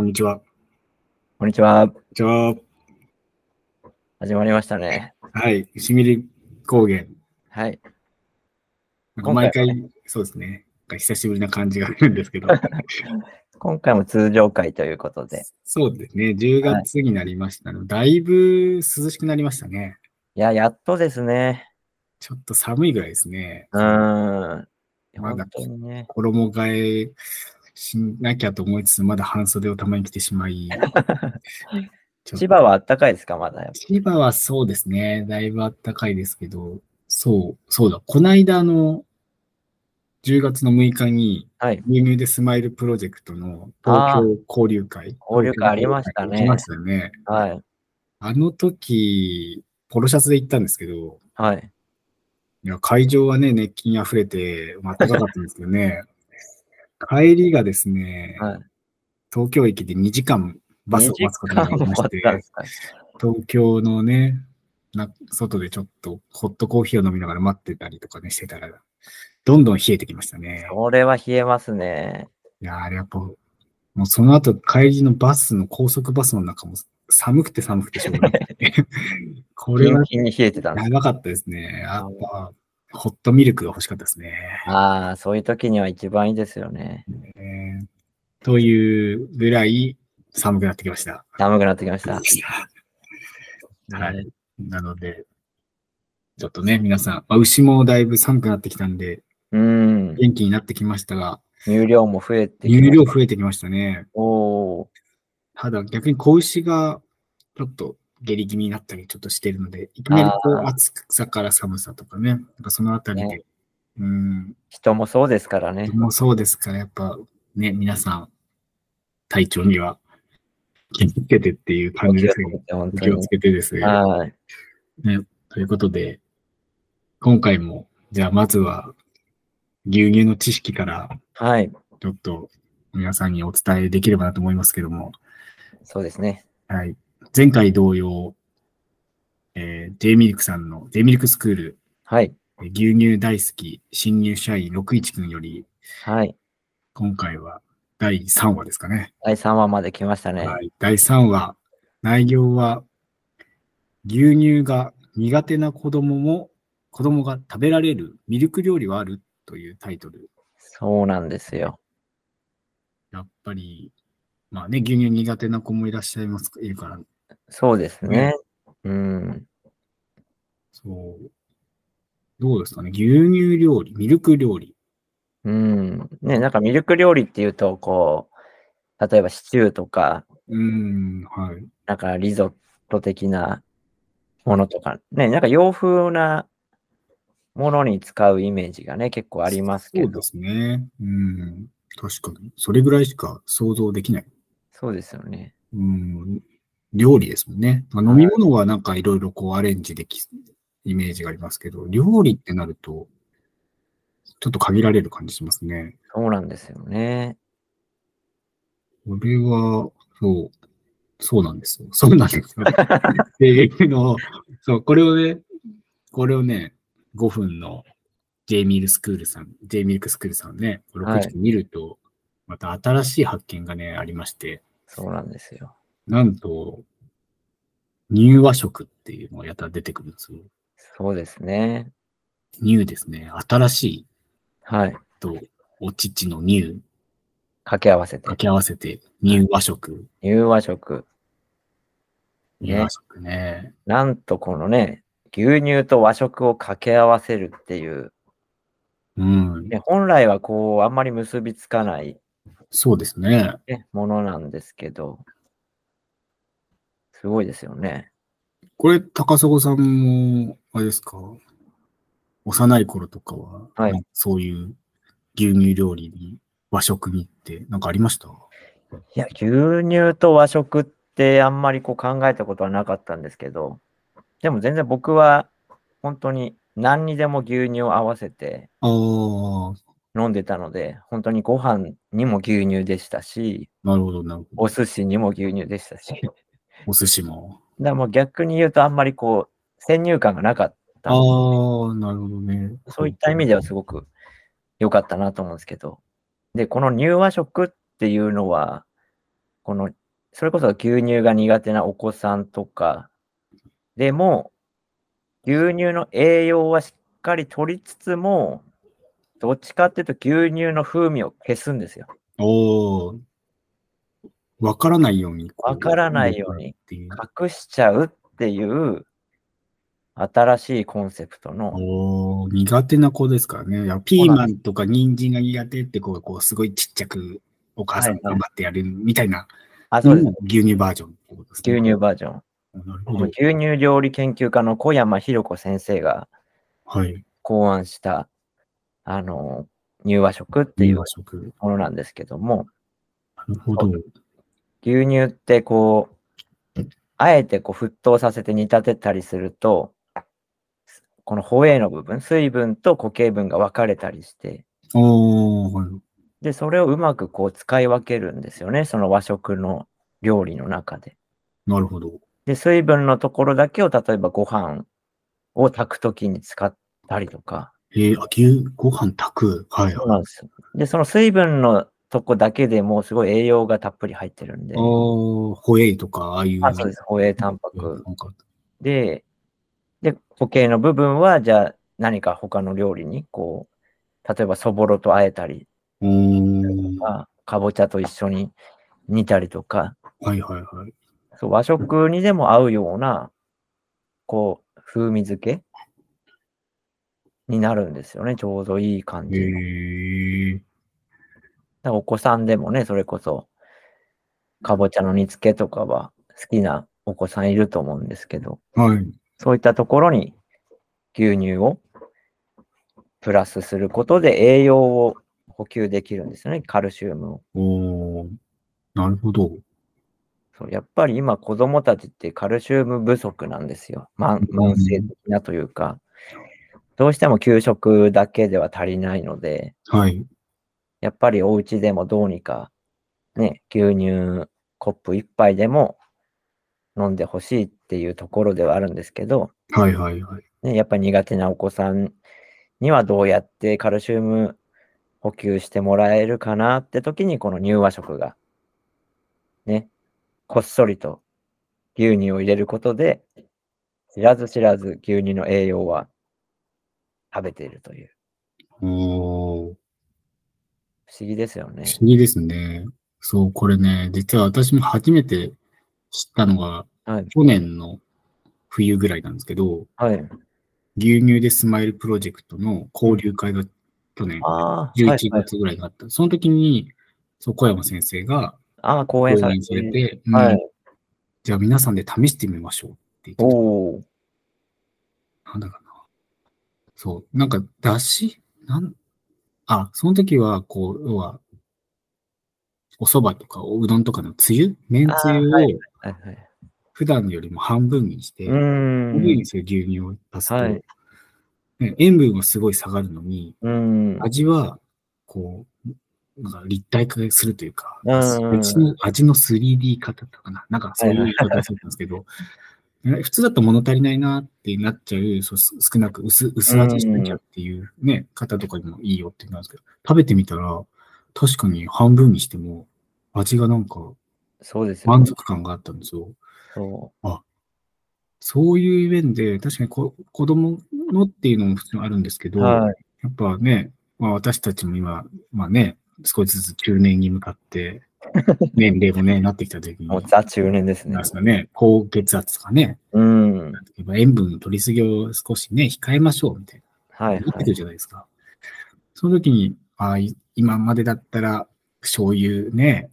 こんにちは。こんにちは。こんにちは。始まりましたね。はい。しみり高原。はい。なんか毎回、そうですね。久しぶりな感じがあるんですけど。今回も通常会ということで。そうですね。10月になりましたの、だいぶ涼しくなりましたね。いや、やっとですね。ちょっと寒いぐらいですね。うーん。まだ。衣替えしなきゃと思いつつ、まだ半袖をたまに着てしまい。千葉はあったかいですかまだ。千葉はそうですね。だいぶ暖かいですけど、そう、そうだ。こないだあの、10月の6日に、はい。牛乳でスマイルプロジェクトの東京交流会。交流会ありましたねありましたよね。はい。あの時、ポロシャツで行ったんですけど、はい。いや会場はね、熱気に溢れて、まあ、暖かかったんですけどね、帰りがですね、はい。東京駅で2時間バスを待つことになりまして東京のね、な外でちょっとホットコーヒーを飲みながら待ってたりとかね、してたら、どんどん冷えてきましたね。これは冷えますね。いやー、あれやっぱ、もうその後帰りのバスの高速バスの中も寒くて寒くてしょうがない。これはキンキンに冷えてたんです。やばかったですね。やっぱ、ホットミルクが欲しかったですね。ああ、そういう時には一番いいですよね。えーというぐらい寒くなってきました。寒くなってきました。はい。なので、ちょっとね、皆さん、まあ、牛もだいぶ寒くなってきたんで、うん。元気になってきましたが、乳量も増えてきま乳量増えてきましたね。おー。ただ逆に子牛がちょっと下痢気味になったりちょっとしてるので、いきなりこう暑さから寒さとかね、なんかそのあたりで、ねうん、人もそうですからね。もうそうですから、やっぱね、皆さん、体調には気をつけてっていう感じですけど、気をつ。けてですね。はい。ねということで、今回も、じゃあまずは、牛乳の知識から、はい。ちょっと皆さんにお伝えできればなと思いますけども、そうですね。はい。前回同様、えー、J ミルクさんの J ミルクスクール、はい。えー牛乳大好き新入社員61くんより、はい。今回は第3話ですかね。第3話まで来ましたね。はい。第3話、内容は、牛乳が苦手な子供も、子供が食べられるミルク料理はある？というタイトル。そうなんですよ。やっぱり、まあね、牛乳苦手な子もいらっしゃいます、いるから、そうですね。うん。そう。どうですかね牛乳料理、ミルク料理。うん。ね、なんかミルク料理っていうと、こう、例えばシチューとか、うーん、はい。なんかリゾット的なものとか、ね、なんか洋風なものに使うイメージがね、結構ありますけどそうで。すね。うん。確かに。それぐらいしか想像できない。そうですよね。うん。料理ですもんね。まあ飲み物はなんかいろいろこうアレンジでき、イメージがありますけど、料理ってなると、ちょっと限られる感じしますね。そうなんですよね。これは、そう、そうなんですよ。そうなんですよ。っていうのを、そう、これをね、これをね、5分の J ミルスクールさん、J ミルクスクールさんね、これをはい見ると、また新しい発見がね、ありまして、そうなんですよ。なんと、乳和食っていうのがやたら出てくるんですよ。そうですね。乳ですね。新しいはい。と、お乳の乳、掛け合わせて掛。け合わせて、乳和食。乳和食。乳和食ね。なんとこのね、牛乳と和食を掛け合わせるっていう、うん。ね、本来はこう、あんまり結びつかない、そうですね。ね、ものなんですけど、すごいですよね。これ、高砂さんも、あれですか、幼い頃とかは、はい。そういう牛乳料理に、和食にって、なんかありました？いや、牛乳と和食ってあんまりこう考えたことはなかったんですけど、でも全然僕は本当に何にでも牛乳を合わせてああ、飲んでたので、本当にご飯にも牛乳でしたし、なるほど、なるほど。お寿司にも牛乳でしたし、お寿司も。らもう逆に言うとあんまりこう、先入観がなかったああ、なるほどね。そういった意味ではすごく良かったなと思うんですけど。で、この乳和食っていうのは、この、それこそ牛乳が苦手なお子さんとかでも、牛乳の栄養はしっかり取りつつも、どっちかっていうと牛乳の風味を消すんですよ。おー。わからないように。わからないように。隠しちゃうっていう新しいコンセプトの、おー苦手な子ですからね。いやピーマンとか人参が苦手って子がこう、すごいちっちゃくお母さん頑張ってやるみたいな、あ、そうです。牛乳バージョンってことですね。牛乳バージョン。牛乳料理研究家の小山弘子先生がはい。考案した、あの、乳和食っていう。ものなんですけども、なるほど。牛乳ってこう、あえてこう沸騰させて煮立てたりすると、このホエーの部分、水分と固形分が分かれたりして。で、それをうまくこう使い分けるんですよね、その和食の料理の中で。なるほど。で、水分のところだけを例えばご飯を炊くときに使ったりとか、えー、あ牛、ご飯炊く？はい。そうなんですよ。で、その水分のとこだけでもうすごい栄養がたっぷり入ってるんで、おー、ホエイとか、ああいう。あそうです、ホエータンパク。で、で、固形の部分は、じゃあ何か他の料理に、こう、例えばそぼろと和えたりうーん。かぼちゃと一緒に煮たりとか、はいはいはい。そう和食にでも合うような、こう、風味付けになるんですよね。ちょうどいい感へじ。えだからお子さんでもね、それこそ、かぼちゃの煮付けとかは好きなお子さんいると思うんですけど、はい。そういったところに牛乳をプラスすることで栄養を補給できるんですよね、カルシウムを。おー、なるほど。そうやっぱり今子供たちってカルシウム不足なんですよ。慢慢性的なというか、どうしても給食だけでは足りないので、はい。やっぱりお家でもどうにか、ね、牛乳コップ一杯でも飲んでほしいっていうところではあるんですけど、はいはいはい。ね、やっぱり苦手なお子さんにはどうやってカルシウム補給してもらえるかなって時にこの乳和食が、ね、こっそりと牛乳を入れることで、知らず知らず牛乳の栄養は食べているという、おー、不思議ですよね。不思議ですね。そう、これね、実は私も初めて知ったのが、はい。去年の冬ぐらいなんですけど、はい。牛乳でスマイルプロジェクトの交流会が去年ああ、はい、11はい。月ぐらいにあった。その時に、そう、小山先生がああ、講講演され演されて。て、うんはい。じゃあ皆さんで試してみましょうって言ってたおお。なんだかな。そう。なんか、だしなん、あ、その時は、こう、要は、お蕎麦とかおうどんとかのつゆ？麺つゆを。普段よりも半分にして、半分にん。する牛乳を足すと、はいね、塩分はすごい下がるのに。味は、こう、なんか立体化するというか、うん別の味の 3D 化だったかな。なんかそういう言い方されたんですけど、ね 普通だと物足りないなってなっちゃう、そうす少なく薄薄味しなきゃっていうね、方とかにもいいよって言うんですけど、食べてみたら、確かに半分にしても、味がなんかそうです。満足感があったんですよ。そそういう面で、確かにこ子供のっていうのも普通にあるんですけう。ど、はい。やっぱね、まあ私たちも今、まあね、少しずつ中年に向かって、年齢もね、なってきた時に、もうザ中年ですねね、高血圧とかね、うん。塩分取りすぎを少しね、控えましょうみたいはいな、なってくるはい。じゃないですか。その時に、あ今までだったら、醤油ね、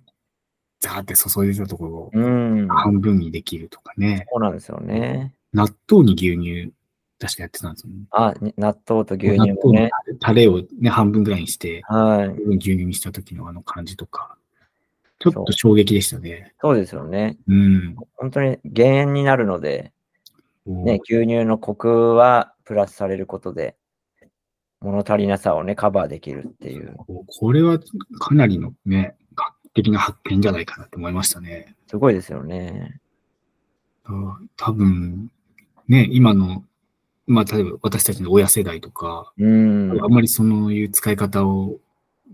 ザーって注いでたところをうん。半分にできるとかね、そうなんですよね。納豆に牛乳、確かやってたんですよね。あ、に納豆と牛納乳も豆のね。タレをね、半分ぐらいにして、はい。牛乳にした時のあの感じとか、ちょっと衝撃でしたね。そうですよね。うん。本当に減塩になるので、ね、牛乳のコクはプラスされることで、物足りなさをね、カバーできるっていう。ここれはかなりのね、画期的な発見じゃないかなと思いましたね。すごいですよね。あ多分、ね、今の、まあ、例えば私たちの親世代とか、うん。あんまりそういう使い方を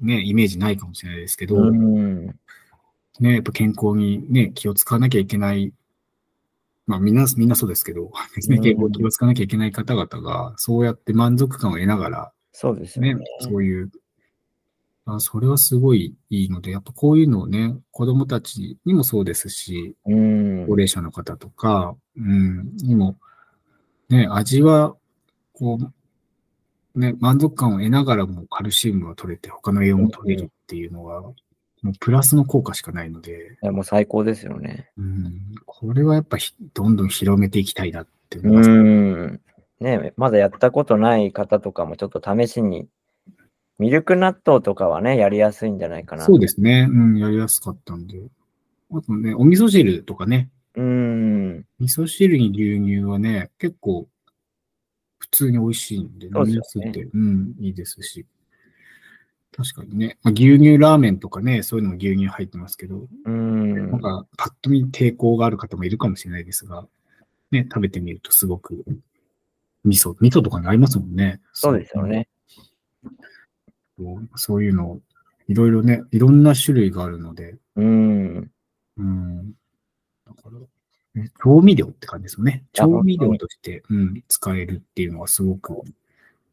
ね、イメージないかもしれないですけど、うん。ね、やっぱ健康にね、気を使わなきゃいけない、まあみんな、みんなそうですけど、ね、健康に気を使わなきゃいけない方々が、そうやって満足感を得ながら、そうですよねね。、そういう、あそれはすごいいいので、やっぱこういうのをね、子供たちにもそうですし、うん高。齢者の方とか、うん、にも、ね、味は、こう、ね、満足感を得ながらもカルシウムが取れて、他の栄養も取れるっていうのは、もうプラスの効果しかないので、いやもう最高ですよね。うん、これはやっぱひどんどん広めていきたいなって思いうます。ん。ね、まだやったことない方とかもちょっと試しに、ミルク納豆とかはね、やりやすいんじゃないかな。そうですね。うん、やりやすかったんで。あとね、お味噌汁とかね、うん。味噌汁に牛乳はね、結構普通に美味しいんで、飲みやすくて、うん、いいですし。確かにね、まあ、牛乳ラーメンとかね、そういうのも牛乳入ってますけど、うんなん。かパッと見抵抗がある方もいるかもしれないですが、ね、食べてみるとすごく、味噌、味噌とかに合いますもんね。そうですよね。そう。そういうの、いろいろね、いろんな種類があるので、うん。うん。だから、ね調味料って感じですよね。調味料として、うん、使えるっていうのはすごく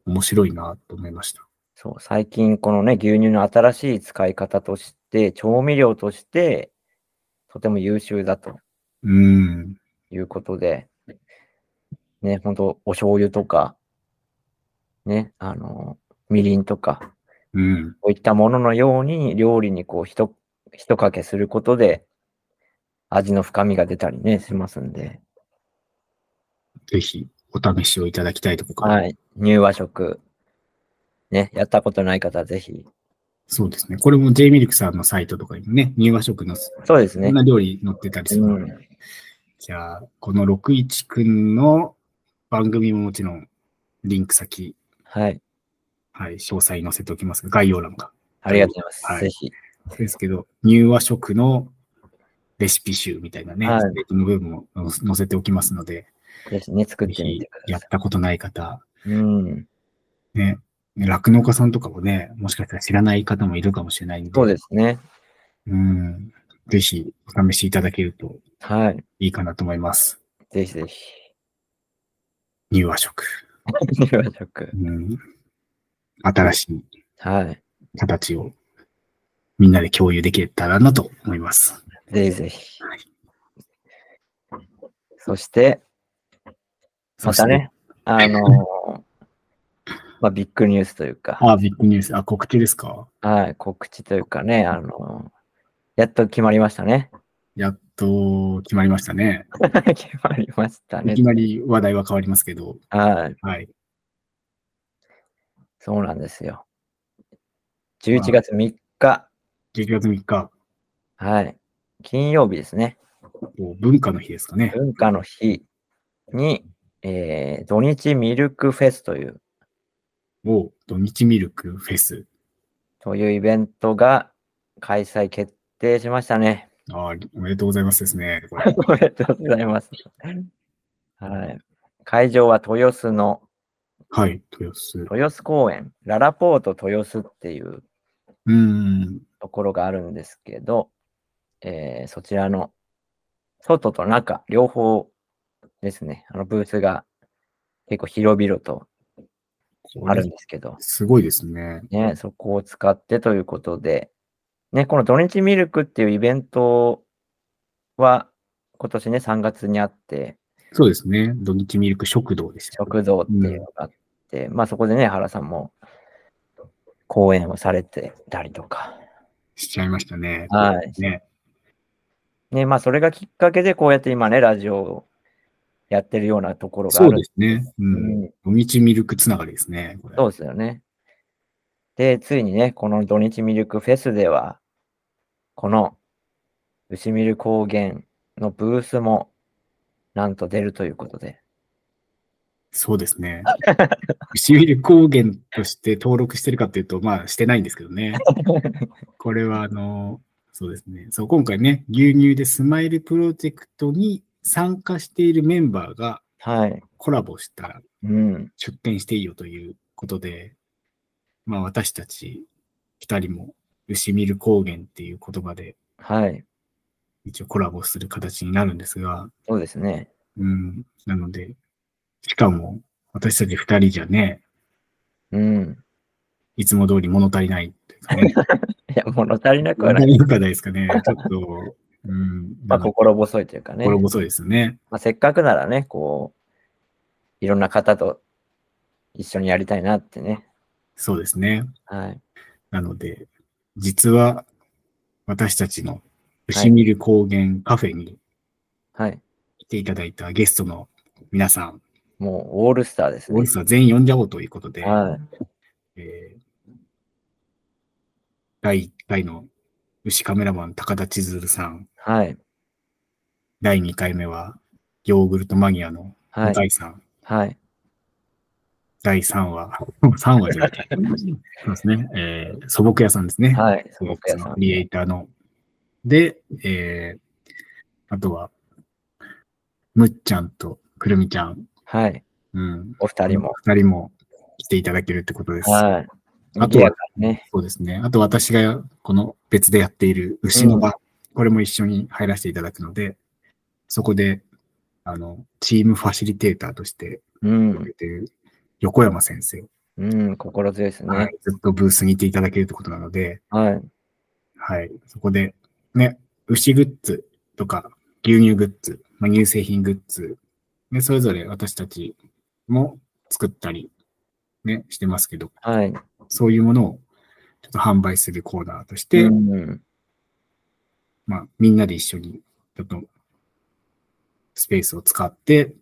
面白いなと思いました。そう、最近このね、牛乳の新しい使い方として、調味料として、とても優秀だとうん。いうことで、ね、本当お醤油とか、ね、あの、みりんとか、うん。こういったもののように料理にこう、ひと、ひとかけすることで、味の深みが出たりね、しますんで、ぜひ、お試しをいただきたいところ。はい、乳和食、ね、やったことない方はぜひ、そうですね。これも J ミルクさんのサイトとかにもね、乳和食のそうですねいろん。な料理載ってたりするので、うんじゃあ、この61くんの番組ももちろん、リンク先、はい、はい、詳細載せておきますが、概要欄が。ありがとうございます。はいぜひ、ですけど、乳和食のレシピ集みたいなね、はいその部分も載せておきますので、ぜひね、作ってみてくださやったことない方、い。うん、ね、酪農家さんとかもね、もしかしたら知らない方もいるかもしれないんで、そうですね。うん、ぜひお試しいただけるとはい。いいかなと思います。ぜひぜひ。乳和食。乳和食。うん、新しいはい。形をみんなで共有できたらなと思います。ぜひぜひはい。そして、またね、あのー まあ、ビッグニュースというか、あ、ビッグニュース。あ、告知ですか？はい、告知というかね、あのーやっと決まりましたね。やっと決まりましたね。決まりましたねいき。なり話題は変わりますけど、はい、はい。そうなんですよ。11月3日、11月3日、はい、金曜日ですね。文化の日ですかね。文化の日に、えー土日ミルクフェスという、を土日ミルクフェス。というイベントが開催決定しましたね。あおめでとうございますですね。これ おめでとうございます。はい。会場は豊洲のはい、豊洲。豊洲公園、ララポート豊洲っていううーん。ところがあるんですけど、えーそちらの外と中、両方ですね、あのブースが結構広々とあるんですけど、すごいですね。ね、そこを使ってということで、ね、この土日ミルクっていうイベントは今年ね、3月にあって、そうですね。土日ミルク食堂でした。食堂っていうのがあって、まあそこでね、原さんも講演をされてたりとか、しちゃいましたね。はいね。ね、まあそれがきっかけでこうやって今ね、ラジオをやってるようなところがあるそうですね。う。うんん、土日ミルクつながりですね。そうですよね。で、ついにね、この土日ミルクフェスでは、この牛ミル高原のブースもなんと出るということで、そうですね。牛ミルク高原として登録してるかっていうと、まあしてないんですけどね。これはあの、そうですね。そう、今回ね、牛乳でスマイルプロジェクトに参加しているメンバーがはい。コラボしたらうん。出展していいよということで、まあ私たち二人も牛ミル高原っていう言葉ではい。一応コラボする形になるんですが、そうですね。うん。なので、しかも、私たち二人じゃね、うん。いつも通り物足りないいね。いや、物足りなくはない。物足りなくはないですかね。ちょっと、うん。まあ、心細いというかね。心細いですね。まあ、せっかくならね、こう、いろんな方と一緒にやりたいなってね。そうですね。はい。なので、実は、私たちの牛見る高原カフェにはい。来ていただいたゲストの皆さん、もう、オールスターですねオール。スター全員呼んじゃおうということで、はい。えー第1回の牛カメラマン高田千鶴さん、はい。第2回目はヨーグルトマニアのはい。向井さん、はい。第3話、3話じゃない。そうですね、えー素朴屋さんですね。はい。素素朴朴屋さん。ク。リエイターの。で、えー、あとは、むっちゃんとくるみちゃん。はい。うん。お二人も。二人も来ていただけるってことです。はい。あとはね。そうですね。あと私がこの別でやっている牛の場、これも一緒に入らせていただくので、そこで、あの、チームファシリテーターとしてうん。出て横山先生、うん。心強いですねはい。ずっとブースにいていただけるってことなので、はい。はい。そこで、ね、牛グッズとか、牛乳グッズ、まあ、乳製品グッズ、ね、それぞれ私たちも作ったり、ね、してますけど、はい。そういうものをちょっと販売するコーナーとして、うん。まあ、みんなで一緒に、ちょっと、スペースを使って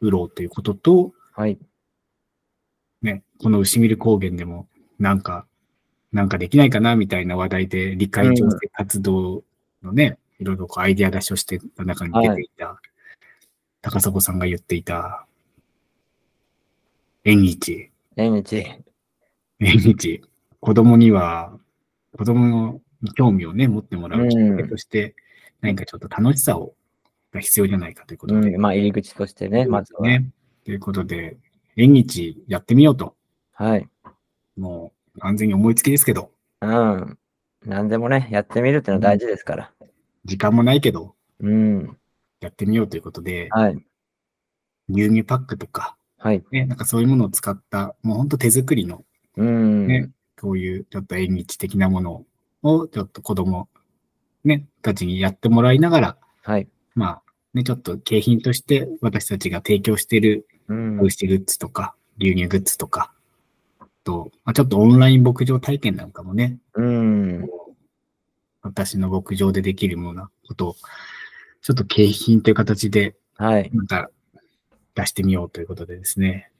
売ろうということと、はい。ね、この牛見る高原でも、なんか、なんかできないかなみたいな話題で、理解調整活動のね、いろいろこうアイデア出しをしてた中に出ていた、高砂さんが言っていた、縁日。縁日。縁日。子供には、子供に興味をね、持ってもらうきっかけとして、何かちょっと楽しさを、が必要じゃないかということで。うん。まあ、入り口としてね、まずは。ね。ということで、縁日やってみようと。はい。もう、完全に思いつきですけど、うん。何でもね、やってみるってのは大事ですから。時間もないけど、うん。やってみようということで、はい。牛乳パックとか、はい。ね、なんかそういうものを使った、もうほんと手作りの、うん。ね、こういうちょっと縁日的なものを、ちょっと子供、ね、たちにやってもらいながら、はい。まあ、ね、ちょっと景品として私たちが提供しているうん。牛グッズとか、牛乳グッズとか、と、まあ、ちょっとオンライン牧場体験なんかもね、うん。私の牧場でできるようなことを、ちょっと景品という形で、はい。また出してみようということでですね。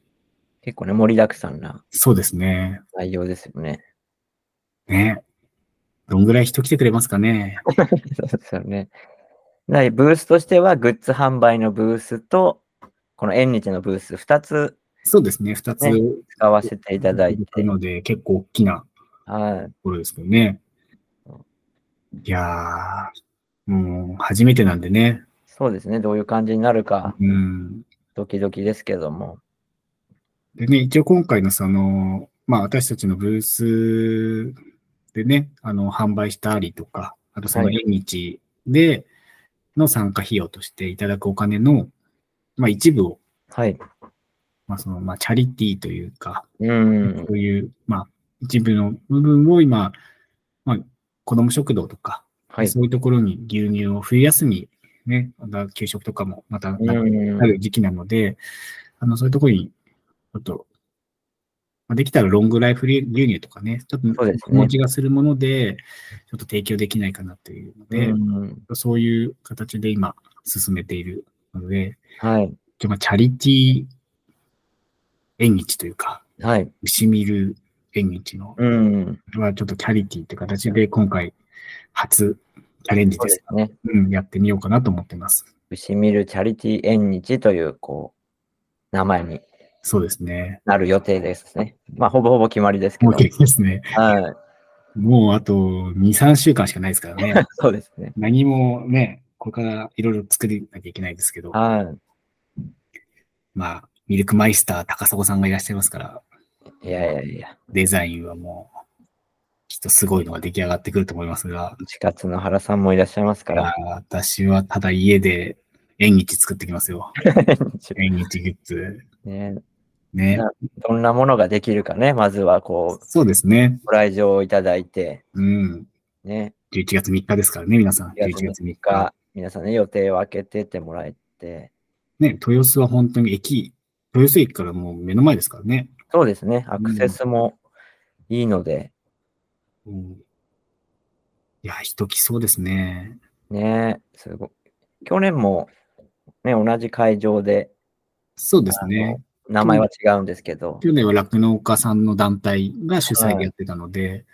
結構ね、盛りだくさんなそうですね。内容ですよね。ね。どんぐらい人来てくれますかね。そうですよね。なブースとしては、グッズ販売のブースと、この縁日のブース、2つそうですね。二つね使わせていただいて、ので、結構大きなはい。ところですけどね。いやー、もう初めてなんでね。そうですね。どういう感じになるか、うん。ドキドキですけども。でね、一応今回のその、まあ私たちのブースでね、あの、販売したりとか、あとそのはい縁日での参加費用としていただくお金の、まあ一部を、はい。まあその、まあチャリティーというか、うん。そういう、まあ一部の部分を今、まあ子供食堂とか、はい。そういうところに牛乳を冬休み、ね、また給食とかもまたなる時期なので、あの、そういうところに、ちょっと、まあ、できたらロングライフ牛乳とかね、ちょっと気持ちがするもので、ちょっと提供できないかなというので、うんそういう形で今進めているので、はい。まあチャリティー縁日というか、はい。牛見る縁日の、うん。はちょっとチャリティーって形で今回初チャレンジですね。うん、やってみようかなと思ってます。牛見るチャリティー縁日という、こう、名前にそうですね。なる予定ですね。まあ、ほぼほぼ決まりですけど。もうですね。はい。もうあと2、3週間しかないですからね。そうですね。何もね、これからいろいろ作りなきゃいけないですけど、はい。まあ、ミルクマイスター高砂さんがいらっしゃいますから、いやいやいや。デザインはもう、一とすごいのが出来上がってくると思いますが、4月の原さんもいらっしゃいますから。ー私はただ家で縁日作ってきますよ。縁日グッズ。ね、ね。などんなものができるかね、まずはこう、そうですね。ご来場いただいて、うん。ね、11月3日ですからね、皆さん。11 11月月3 3日日。、皆さんね、予定を空けてってもらえて、ね、豊洲は本当に駅、豊洲駅からもう目の前ですからね。そうですね、アクセスもいいので、うん、いや、人来そうですね。ね、すごい。去年も、ね、同じ会場で、そうですね。名前は違うんですけど、去年は酪農家さんの団体が主催でやってたので、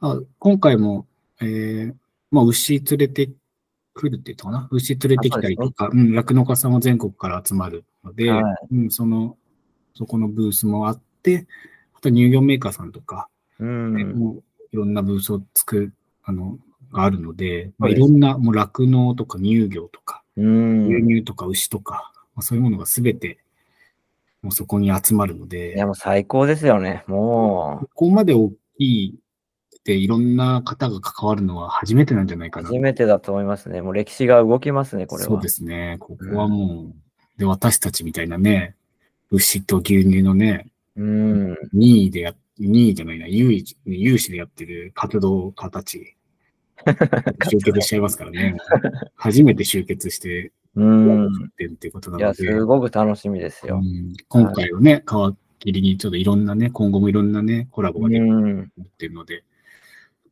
あ今回も、えーまあ、牛連れてくるって言ったかな？牛連れてきたりとか、うん、酪農家さんは全国から集まるので、はうん、その、そこのブースもあって、あと乳業メーカーさんとか、うん、ねもういろんなブースを作る、あの、があるので、まあ、いろんな、もう酪農とか乳業とか、うん。牛乳とか牛とか、まあ、そういうものがすべて、もうそこに集まるので、いや、もう最高ですよね。もここまで大きいっていろんな方が関わるのは初めてなんじゃないかう、な。初めてだと思いますね。もう歴史が動きますね、これは。そうですね。ここはもう、で、私たちみたいなね、牛と牛乳のね、うん。任意でや、任意じゃないな、有意有志でやってる活動家たち、集結しちゃいますからね。初めて集結して、うん。やってるっていうことないや、ので、すごく楽しみですよ。うん今回はね、皮切りにちょっといろんなね、今後もいろんなね、コラボができるってるので、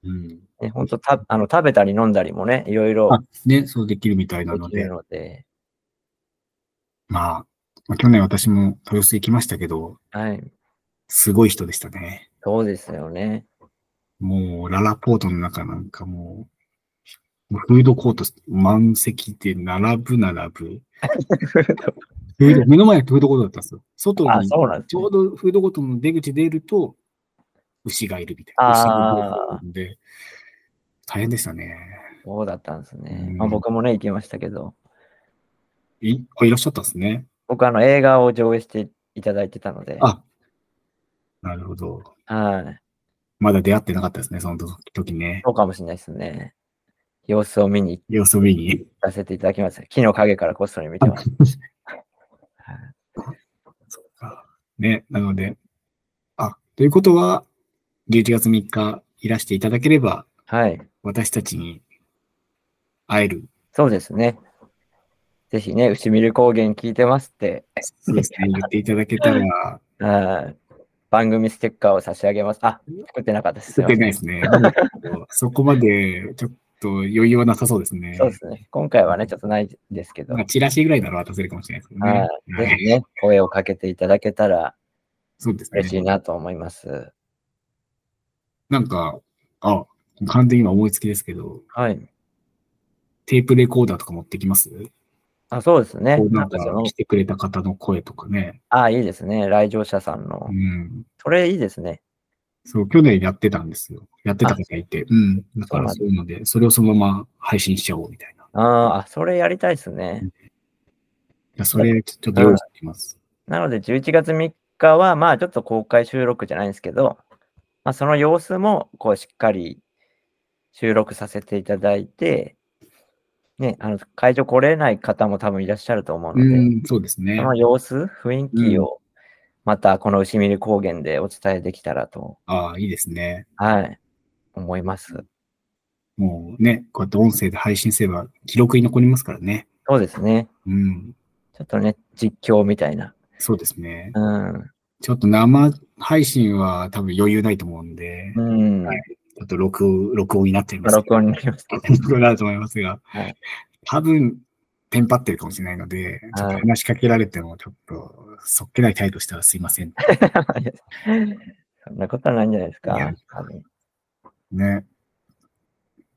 うん。ね、本当たあの食べたり飲んだりもね、いろいろあ、ね、そうできるみたいなのでできる、ので、まあ、まあ去年私も豊洲行きましたけど、はい。すごい人でしたね。そうですよね。もう、ララポートの中なんかもう、もうフードコート満席で並ぶ並ぶ。フード目の前がフードコートだったんですよ。外あ、にちょうどフードコートの出口出ると、牛がいるみたいな。牛で、大変でしたね。そうだったんですね。うんまあ、僕もね、行きましたけど、い、あいらっしゃったんですね。僕あの映画を上映していただいてたので、あ、なるほど。はい。まだ出会ってなかったですね、その時ね。そうかもしれないですね。様子を見に様子見に。行かせていただきます。木の陰からこっそり見てます。そうか。ね、なので、あ、ということは、11月3日いらしていただければ、はい。私たちに会える。そうですね。ぜひね、牛見る高原聞いてますって、そうですね、言っていただけたら、はい番組ステッカーを差し上げます。あ、作ってなかったです。作ってないですね。そこまで、ちょっと余裕はなさそうですね。そうですね。今回はね、ちょっとないですけど、まあ、チラシぐらいなら渡せるかもしれないですね。ぜひね、声をかけていただけたらそうですね。嬉しいなと思います。なんか、あ、完全に今思いつきですけど、はい。テープレコーダーとか持ってきます？あ、そうですね。なんんか来、てくれた方の声とかね。あ、いいですね。来場者さんのう。ん。それいいですね。そう、去年やってたんですよ。やってた方いて。うん。だからそういうので、それをそのまま配信しちゃおうみたいな。いあーあ、それやりたいですね。や、それちょっと用意しておきます。なので、11月3日は、まあ、ちょっと公開収録じゃないんですけど、まあ、その様子も、こう、しっかり収録させていただいて、ね、あの、会場来れない方も多分いらっしゃると思うので、うん、そうですねそ。の様子、雰囲気を、またこの牛見る高原でお伝えできたらと、ああ、いいですね。はい、思います。もうね、こうやって音声で配信すれば記録に残りますからね。そうですね。うん。ちょっとね、実況みたいな。そうですね。うん。ちょっと生配信は多分余裕ないと思うんで、うん。はいちょっと録音、録音になっています。録音になります。録音になると思いますが、はい多分、テンパってるかもしれないので、ちょっと話しかけられても、ちょっと、そっけない態度したらすいません。そんなことはないんじゃないですかね。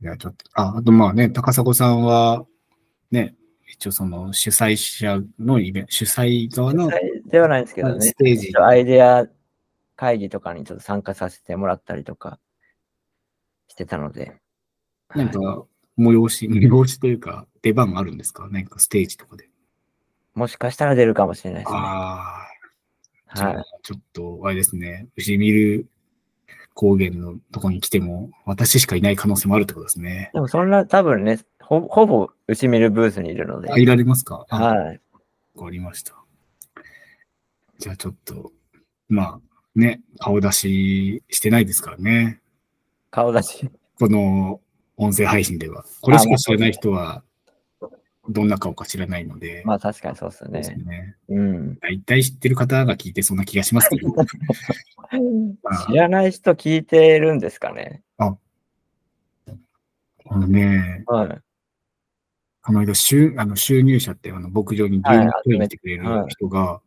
いや、ちょっと、あ、あとまあね、高砂さんは、ね、一応その主催者のイベント、主催側のではないですけどねス。テージ、アイデア会議とかにちょっと参加させてもらったりとかしてたので。なんか、催し、催しというか、出番あるんですか？なんかステージとかで。もしかしたら出るかもしれないですね。ああ、はい。ちょっと、あれですね、牛見る高原のとこに来ても、私しかいない可能性もあるってことですね。でもそんな多分ね、ほほぼ牛見るブースにいるので。あ、いられますか？あ、はい。わかりました。じゃあちょっと、まあ、ね、顔出ししてないですからね。顔出し。この音声配信では。これしか知らない人は、どんな顔か知らないので。まあ確かにそうですそうね。ね。うん。大体知ってる方が聞いてそうな気がしますけど。あ知らない人聞いてるんですかね。あのね、はい。この間、収あの収入者ってあの牧場に牛はい乳取りに来てくれる人が、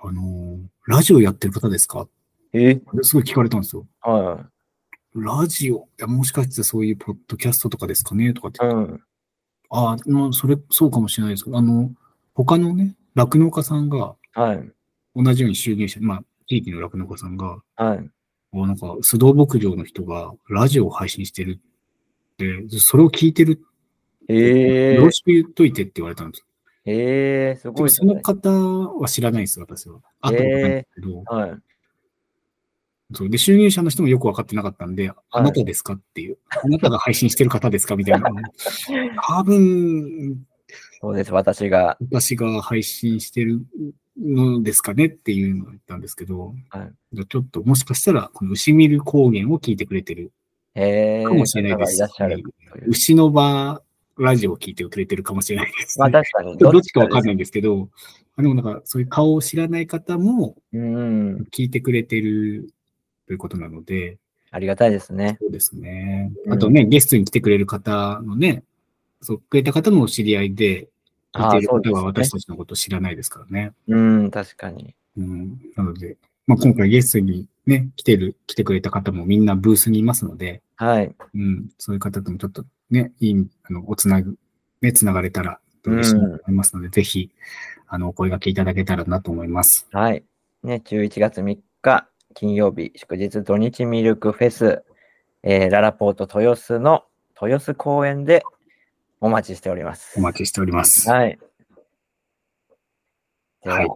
あの、ラジオやってる方ですか？え？すごい聞かれたんですよ。はラジオいやもしかしてそういうポッドキャストとかですかね？とかってい。うん。ああ、まあ、それ、そうかもしれないですけど、あの、他のね、酪農家さんが、はい。同じように収入者、まあ、地域の酪農家さんが、はい。あなんか、須藤牧場の人がラジオを配信してるって、それを聞いてるえーよろ、しく言っといてって言われたんですよ。えー、すごいね。その方は知らないです、私は。会ったことないんですけど、はい。そうで、収入者の人もよく分かってなかったんで、あなたですか？っていう、あなたが配信してる方ですか？みたいな。多分、そうです、私が。私が配信してるのですかね？っていうのを言ったんですけど、はいちょっともしかしたら、この牛見る高原を聞いてくれてるえー、かもしれないです。牛の場ラジオを聞いてくれてるかもしれないです、まあ確かに。どっちかわかんい。ないんですけど、あでもなんかそういう顔を知らない方もうん。聞いてくれてるということなので、ありがたいですね。そうですね。うんあとね、ゲストに来てくれる方のね、そう、くれた方のお知り合いで、聞いている方は私たちのことを知らないですからね。うん、確かに。うん。なので、まあ、今回ゲストにね、来てる、来てくれた方もみんなブースにいますので、はい。うん、そういう方ともちょっとね、いい、あの、おつなぐ、ね、つながれたら嬉しいなと思いますので、ぜひ、あの、お声掛けいただけたらなと思います。はい。ね、11月3日、金曜日、祝日土日ミルクフェス、えーララポート豊洲の豊洲公園でお待ちしております。お待ちしております。はい。でははい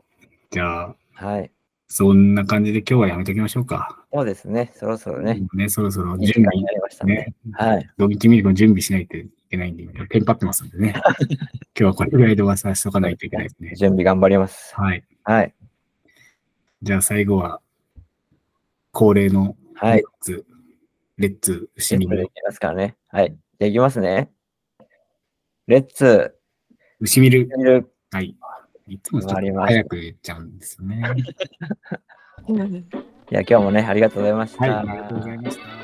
じゃあ、はい。そんな感じで今日はやめときましょうか。そうですね。そろそろね、ね、そろそろ準備間になりましたね。ね、はい。土日ミルクの準備しないといけないんで、テンパってますんでね。今日はこれぐらいで終わらせておかないといけないですね。準備頑張ります。はい。はい。じゃあ最後は、恒例のはいレッ。ツ、レッツ、きますからね。はい。じゃあいきますね。レッツ、牛見る。ミルはい。いつも早く言っちゃうんですよね。いや、今日もね、ありがとうございました。はい、ありがとうございました。